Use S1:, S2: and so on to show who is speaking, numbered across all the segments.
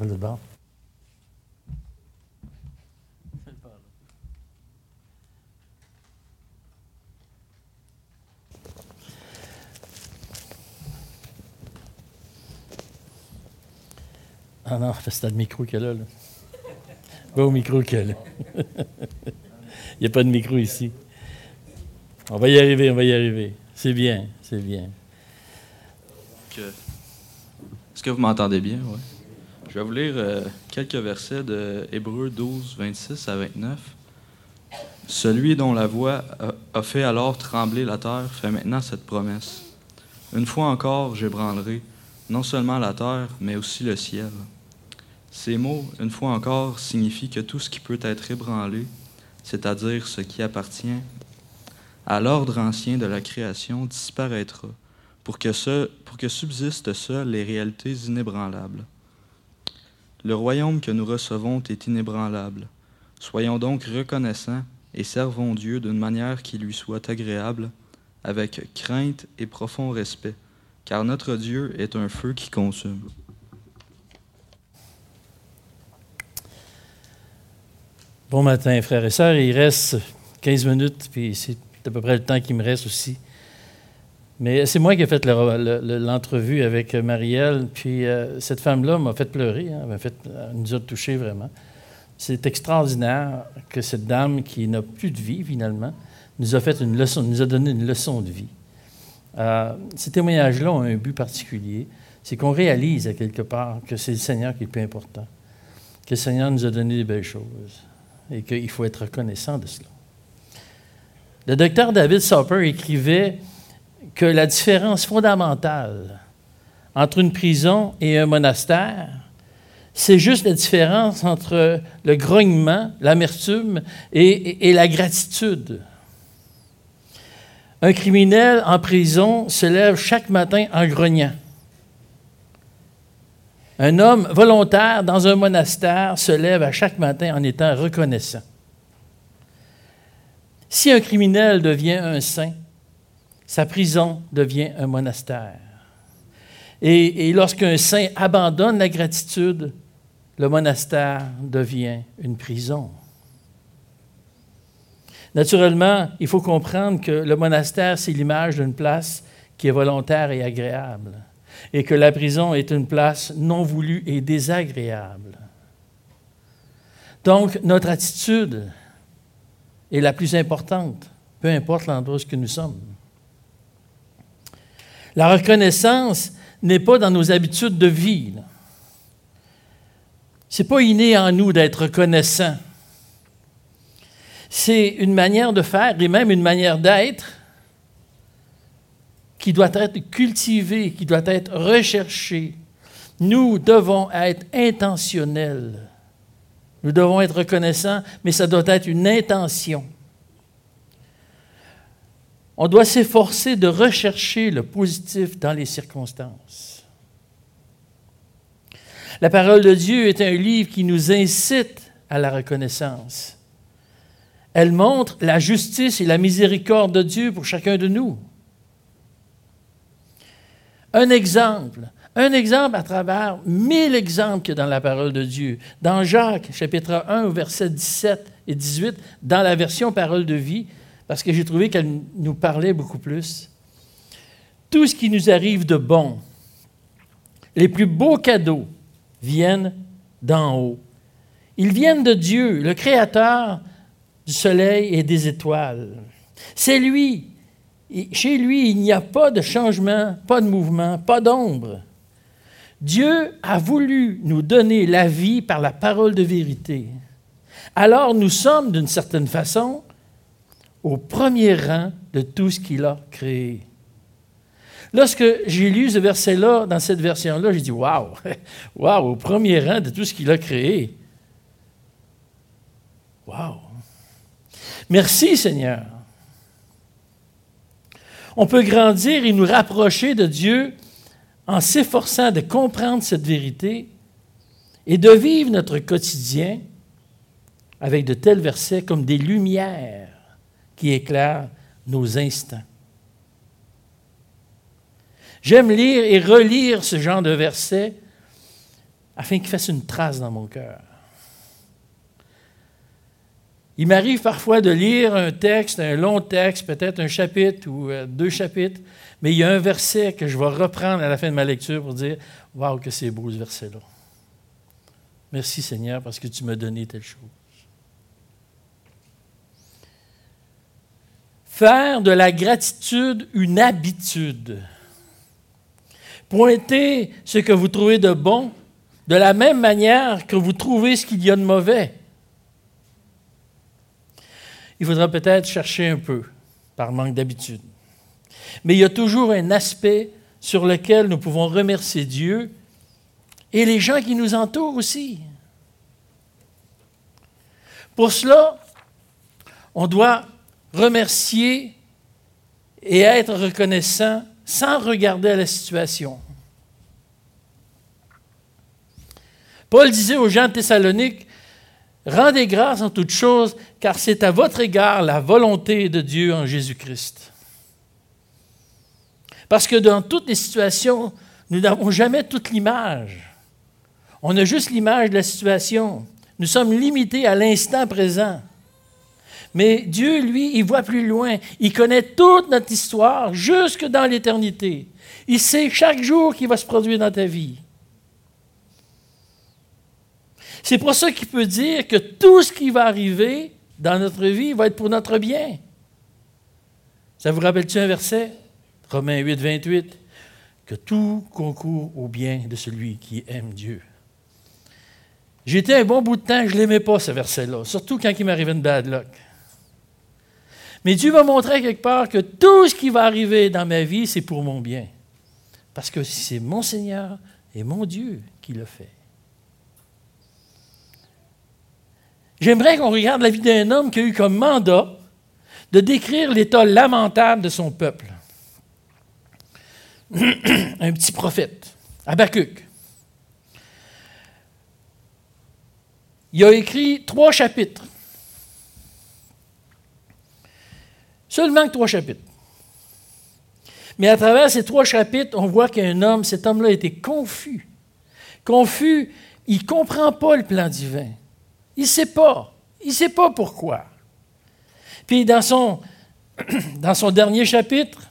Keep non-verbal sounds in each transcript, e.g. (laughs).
S1: bord. Ah non, c'est le micro qu'elle a là. Va au micro qu'elle a. (laughs) Il n'y a pas de micro ici. On va y arriver, on va y arriver. C'est bien, c'est bien.
S2: Est-ce que vous m'entendez bien? Ouais. Je vais vous lire euh, quelques versets de Hébreux 12, 26 à 29. Celui dont la voix a, fait alors trembler la terre fait maintenant cette promesse. Une fois encore, j'ébranlerai non seulement la terre, mais aussi le ciel. Ces mots, une fois encore, signifient que tout ce qui peut être ébranlé, c'est-à-dire ce qui appartient à l'ordre ancien de la création, disparaîtra, pour que, pour que subsistent seules les réalités inébranlables. Le royaume que nous recevons est inébranlable. Soyons donc reconnaissants et servons Dieu d'une manière qui lui soit agréable, avec crainte et profond respect, car notre Dieu est un feu qui consume.
S1: Bon matin, frères et sœurs. Il reste 15 minutes, puis c'est à peu près le temps qui me reste aussi. Mais c'est moi qui ai fait l'entrevue avec Marielle, puis euh, cette femme-là m'a fait pleurer, hein, m'a fait, nous a touchés vraiment. C'est extraordinaire que cette dame qui n'a plus de vie finalement nous a fait une leçon, nous a donné une leçon de vie. Euh, ces témoignages-là ont un but particulier, c'est qu'on réalise quelque part que c'est le Seigneur qui est le plus important, que le Seigneur nous a donné des belles choses et qu'il faut être reconnaissant de cela. Le docteur David Soper écrivait que la différence fondamentale entre une prison et un monastère, c'est juste la différence entre le grognement, l'amertume et, la gratitude. Un criminel en prison se lève chaque matin en grognant. Un homme volontaire dans un monastère se lève à chaque matin en étant reconnaissant. Si un criminel devient un saint, sa prison devient un monastère. Et, lorsqu'un saint abandonne la gratitude, le monastère devient une prison. Naturellement, il faut comprendre que le monastère, c'est l'image d'une place qui est volontaire et agréable et que la prison est une place non voulue et désagréable. Donc, notre attitude est la plus importante, peu importe l'endroit où nous sommes. La reconnaissance n'est pas dans nos habitudes de vie. Ce n'est pas inné en nous d'être reconnaissant. C'est une manière de faire et même une manière d'être qui doit être cultivé, qui doit être recherché. Nous devons être intentionnels. Nous devons être reconnaissants, mais ça doit être une intention. On doit s'efforcer de rechercher le positif dans les circonstances. La parole de Dieu est un livre qui nous incite à la reconnaissance. Elle montre la justice et la miséricorde de Dieu pour chacun de nous. Un exemple, un exemple à travers mille exemples qu'il y dans la parole de Dieu. Dans Jacques, chapitre 1, versets 17 et 18, dans la version parole de vie, parce que j'ai trouvé qu'elle nous parlait beaucoup plus. Tout ce qui nous arrive de bon, les plus beaux cadeaux viennent d'en haut. Ils viennent de Dieu, le Créateur du soleil et des étoiles. C'est lui chez lui, il n'y a pas de changement, pas de mouvement, pas d'ombre. Dieu a voulu nous donner la vie par la parole de vérité. Alors nous sommes, d'une certaine façon, au premier rang de tout ce qu'il a créé. Lorsque j'ai lu ce verset-là, dans cette version-là, j'ai dit Waouh, (laughs) waouh, au premier rang de tout ce qu'il a créé. Waouh. Merci Seigneur. On peut grandir et nous rapprocher de Dieu en s'efforçant de comprendre cette vérité et de vivre notre quotidien avec de tels versets comme des lumières qui éclairent nos instants. J'aime lire et relire ce genre de versets afin qu'il fasse une trace dans mon cœur. Il m'arrive parfois de lire un texte, un long texte, peut-être un chapitre ou euh, deux chapitres, mais il y a un verset que je vais reprendre à la fin de ma lecture pour dire Waouh, que c'est beau ce verset-là. Merci Seigneur parce que tu m'as donné telle chose. Faire de la gratitude une habitude. Pointer ce que vous trouvez de bon de la même manière que vous trouvez ce qu'il y a de mauvais. Il faudra peut-être chercher un peu par manque d'habitude. Mais il y a toujours un aspect sur lequel nous pouvons remercier Dieu et les gens qui nous entourent aussi. Pour cela, on doit remercier et être reconnaissant sans regarder la situation. Paul disait aux gens de Thessalonique, Rendez grâce en toutes choses, car c'est à votre égard la volonté de Dieu en Jésus-Christ. Parce que dans toutes les situations, nous n'avons jamais toute l'image. On a juste l'image de la situation. Nous sommes limités à l'instant présent. Mais Dieu, lui, il voit plus loin. Il connaît toute notre histoire, jusque dans l'éternité. Il sait chaque jour qui va se produire dans ta vie. C'est pour ça qu'il peut dire que tout ce qui va arriver dans notre vie va être pour notre bien. Ça vous rappelle-tu un verset? Romains 8, 28. Que tout concourt au bien de celui qui aime Dieu. J'étais un bon bout de temps, je ne l'aimais pas, ce verset-là, surtout quand il m'arrivait une bad luck. Mais Dieu m'a montré quelque part que tout ce qui va arriver dans ma vie, c'est pour mon bien. Parce que c'est mon Seigneur et mon Dieu qui le fait. J'aimerais qu'on regarde la vie d'un homme qui a eu comme mandat de décrire l'état lamentable de son peuple. (clears throat) Un petit prophète, Habakkuk. Il a écrit trois chapitres. Seulement trois chapitres. Mais à travers ces trois chapitres, on voit qu'un homme, cet homme-là était confus. Confus, il ne comprend pas le plan divin. Il ne sait pas. Il ne sait pas pourquoi. Puis dans son, (clears throat) dans son dernier chapitre,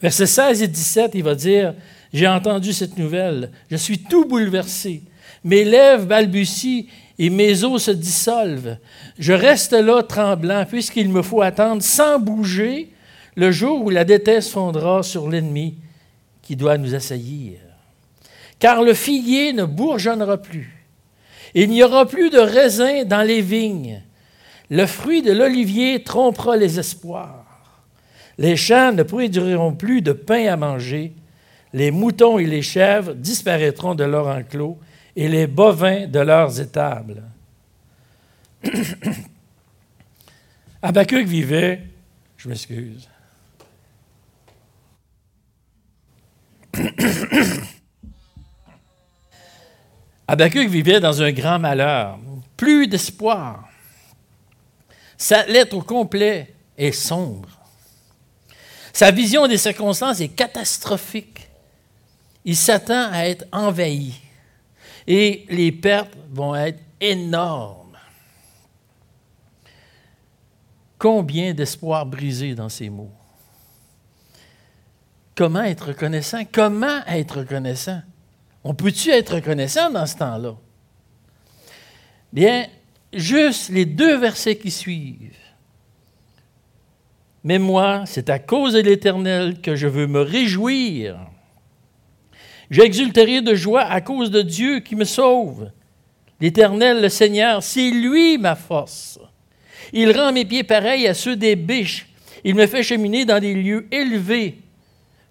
S1: versets 16 et 17, il va dire, J'ai entendu cette nouvelle, je suis tout bouleversé. Mes lèvres balbutient et mes os se dissolvent. Je reste là tremblant, puisqu'il me faut attendre sans bouger le jour où la déteste fondra sur l'ennemi qui doit nous assaillir. Car le figuier ne bourgeonnera plus il n'y aura plus de raisin dans les vignes. Le fruit de l'olivier trompera les espoirs. Les champs ne produiront plus de pain à manger. Les moutons et les chèvres disparaîtront de leur enclos et les bovins de leurs étables. (coughs) Habakkuk vivait, je m'excuse. (coughs) Habakkuk vivait dans un grand malheur, plus d'espoir. Sa lettre au complet est sombre. Sa vision des circonstances est catastrophique. Il s'attend à être envahi et les pertes vont être énormes. Combien d'espoir brisé dans ces mots? Comment être reconnaissant? Comment être reconnaissant? On peut-tu être reconnaissant dans ce temps-là? Bien, juste les deux versets qui suivent. Mais moi, c'est à cause de l'Éternel que je veux me réjouir. J'exulterai de joie à cause de Dieu qui me sauve. L'Éternel, le Seigneur, c'est lui ma force. Il rend mes pieds pareils à ceux des biches. Il me fait cheminer dans des lieux élevés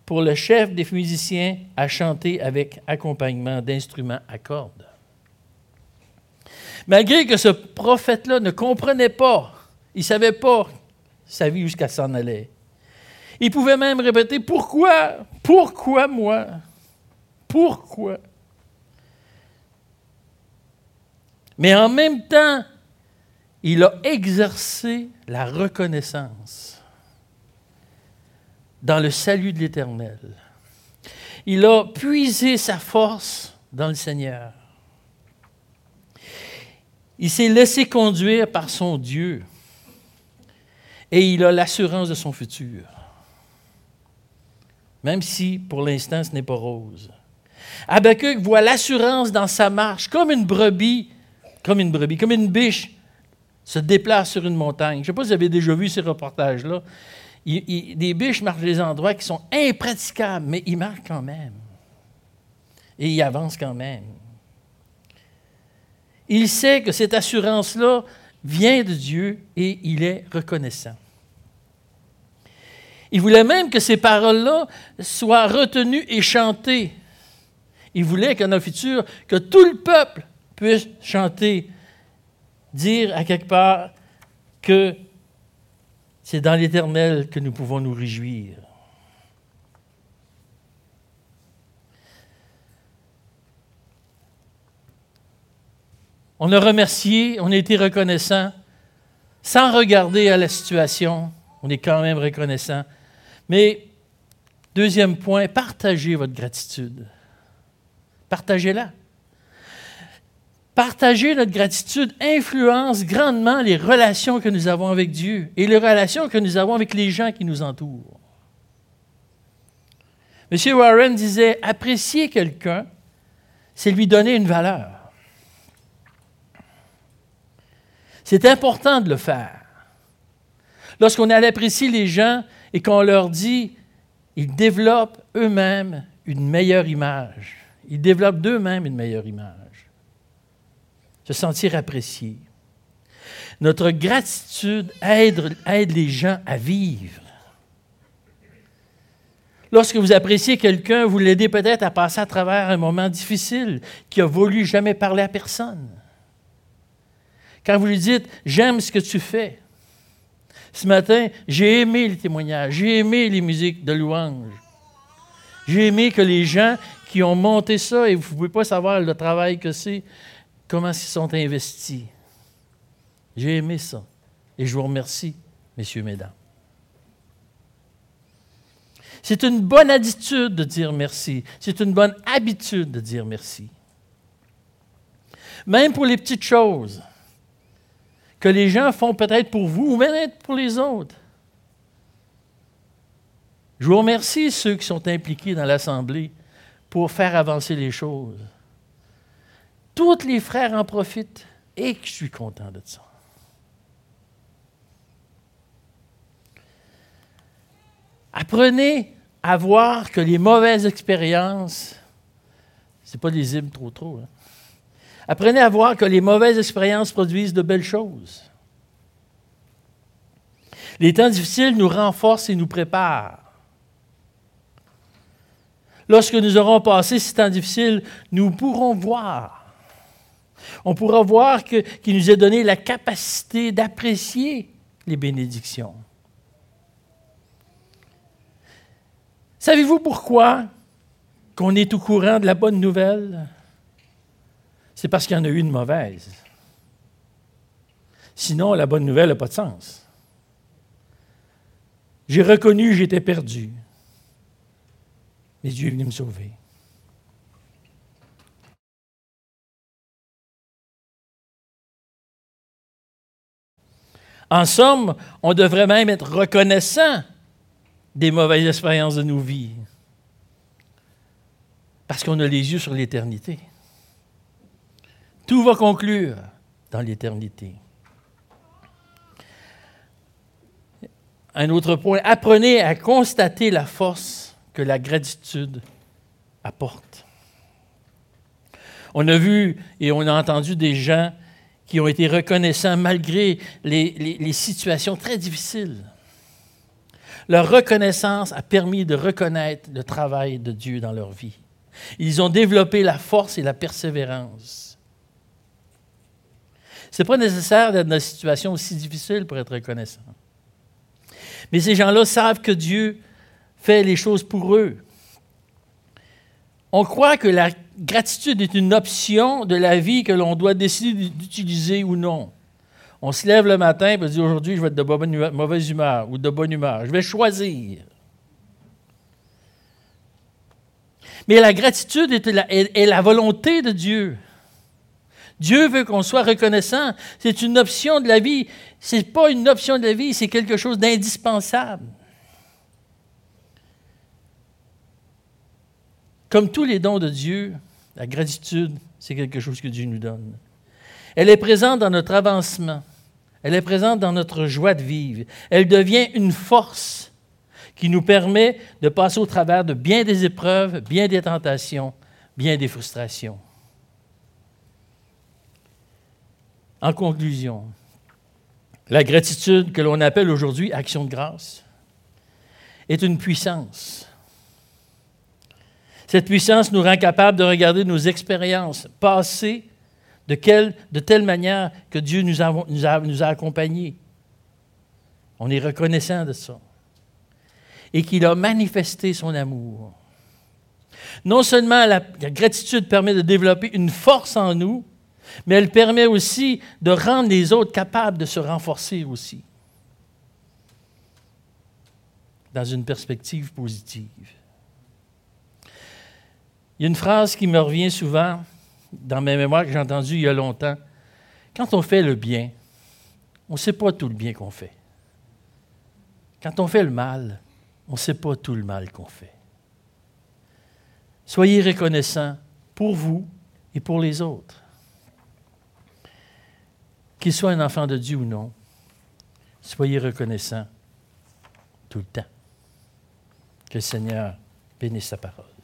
S1: pour le chef des musiciens à chanter avec accompagnement d'instruments à cordes. Malgré que ce prophète-là ne comprenait pas, il ne savait pas sa vie jusqu'à s'en allait. Il pouvait même répéter Pourquoi? Pourquoi moi? Pourquoi? Mais en même temps, il a exercé la reconnaissance dans le salut de l'Éternel. Il a puisé sa force dans le Seigneur. Il s'est laissé conduire par son Dieu et il a l'assurance de son futur. Même si pour l'instant ce n'est pas rose. Habakkuk voit l'assurance dans sa marche, comme une brebis, comme une brebis, comme une biche se déplace sur une montagne. Je ne sais pas si vous avez déjà vu ces reportages-là. des biches marchent des endroits qui sont impraticables, mais ils marchent quand même. Et ils avancent quand même. Il sait que cette assurance-là vient de Dieu et il est reconnaissant. Il voulait même que ces paroles-là soient retenues et chantées. Il voulait qu'en un futur, que tout le peuple puisse chanter, dire à quelque part que c'est dans l'Éternel que nous pouvons nous réjouir. On a remercié, on a été reconnaissant, sans regarder à la situation, on est quand même reconnaissant. Mais, deuxième point, partagez votre gratitude. Partagez-la. Partager notre gratitude influence grandement les relations que nous avons avec Dieu et les relations que nous avons avec les gens qui nous entourent. M. Warren disait, apprécier quelqu'un, c'est lui donner une valeur. C'est important de le faire. Lorsqu'on apprécie les gens et qu'on leur dit, ils développent eux-mêmes une meilleure image. Ils développent d'eux-mêmes une meilleure image. Se sentir apprécié. Notre gratitude aide, les gens à vivre. Lorsque vous appréciez quelqu'un, vous l'aidez peut-être à passer à travers un moment difficile qui a voulu jamais parler à personne. Quand vous lui dites J'aime ce que tu fais. Ce matin, j'ai aimé les témoignages, j'ai aimé les musiques de louange. J'ai aimé que les gens qui ont monté ça, et vous ne pouvez pas savoir le travail que c'est, comment ils sont investis. J'ai aimé ça. Et je vous remercie, messieurs, mesdames. C'est une bonne attitude de dire merci. C'est une bonne habitude de dire merci. Même pour les petites choses que les gens font peut-être pour vous ou même pour les autres. Je vous remercie ceux qui sont impliqués dans l'Assemblée pour faire avancer les choses. Tous les frères en profitent et je suis content de ça. Apprenez à voir que les mauvaises expériences, ce n'est pas lisible trop trop, hein, Apprenez à voir que les mauvaises expériences produisent de belles choses. Les temps difficiles nous renforcent et nous préparent. Lorsque nous aurons passé ces temps difficiles, nous pourrons voir. On pourra voir qu'il nous a donné la capacité d'apprécier les bénédictions. Savez-vous pourquoi qu'on est au courant de la bonne nouvelle? c'est parce qu'il y en a eu une mauvaise. Sinon, la bonne nouvelle n'a pas de sens. J'ai reconnu j'étais perdu. Mais Dieu est venu me sauver. En somme, on devrait même être reconnaissant des mauvaises expériences de nos vies. Parce qu'on a les yeux sur l'éternité. Tout va conclure dans l'éternité. Un autre point, apprenez à constater la force que la gratitude apporte. On a vu et on a entendu des gens qui ont été reconnaissants malgré les, situations très difficiles. Leur reconnaissance a permis de reconnaître le travail de Dieu dans leur vie. Ils ont développé la force et la persévérance. Ce n'est pas nécessaire d'être dans une situation aussi difficile pour être reconnaissant. Mais ces gens-là savent que Dieu fait les choses pour eux. On croit que la gratitude est une option de la vie que l'on doit décider d'utiliser ou non. On se lève le matin et on dit aujourd'hui je vais être de mauvaise humeur ou de bonne humeur. Je vais choisir. Mais la gratitude est la, est la volonté de Dieu. Dieu veut qu'on soit reconnaissant. C'est une option de la vie. Ce n'est pas une option de la vie, c'est quelque chose d'indispensable. Comme tous les dons de Dieu, la gratitude, c'est quelque chose que Dieu nous donne. Elle est présente dans notre avancement. Elle est présente dans notre joie de vivre. Elle devient une force qui nous permet de passer au travers de bien des épreuves, bien des tentations, bien des frustrations. En conclusion, la gratitude que l'on appelle aujourd'hui action de grâce est une puissance cette puissance nous rend capable de regarder nos expériences passées de, telle manière que Dieu nous a, accompagnés. On est reconnaissant de ça. Et qu'il a manifesté son amour. Non seulement la gratitude permet de développer une force en nous, mais elle permet aussi de rendre les autres capables de se renforcer aussi, dans une perspective positive. Il y a une phrase qui me revient souvent dans mes mémoires que j'ai entendue il y a longtemps. Quand on fait le bien, on ne sait pas tout le bien qu'on fait. Quand on fait le mal, on ne sait pas tout le mal qu'on fait. Soyez reconnaissants pour vous et pour les autres. Qu'il soit un enfant de Dieu ou non, soyez reconnaissants tout le temps. Que le Seigneur bénisse sa parole.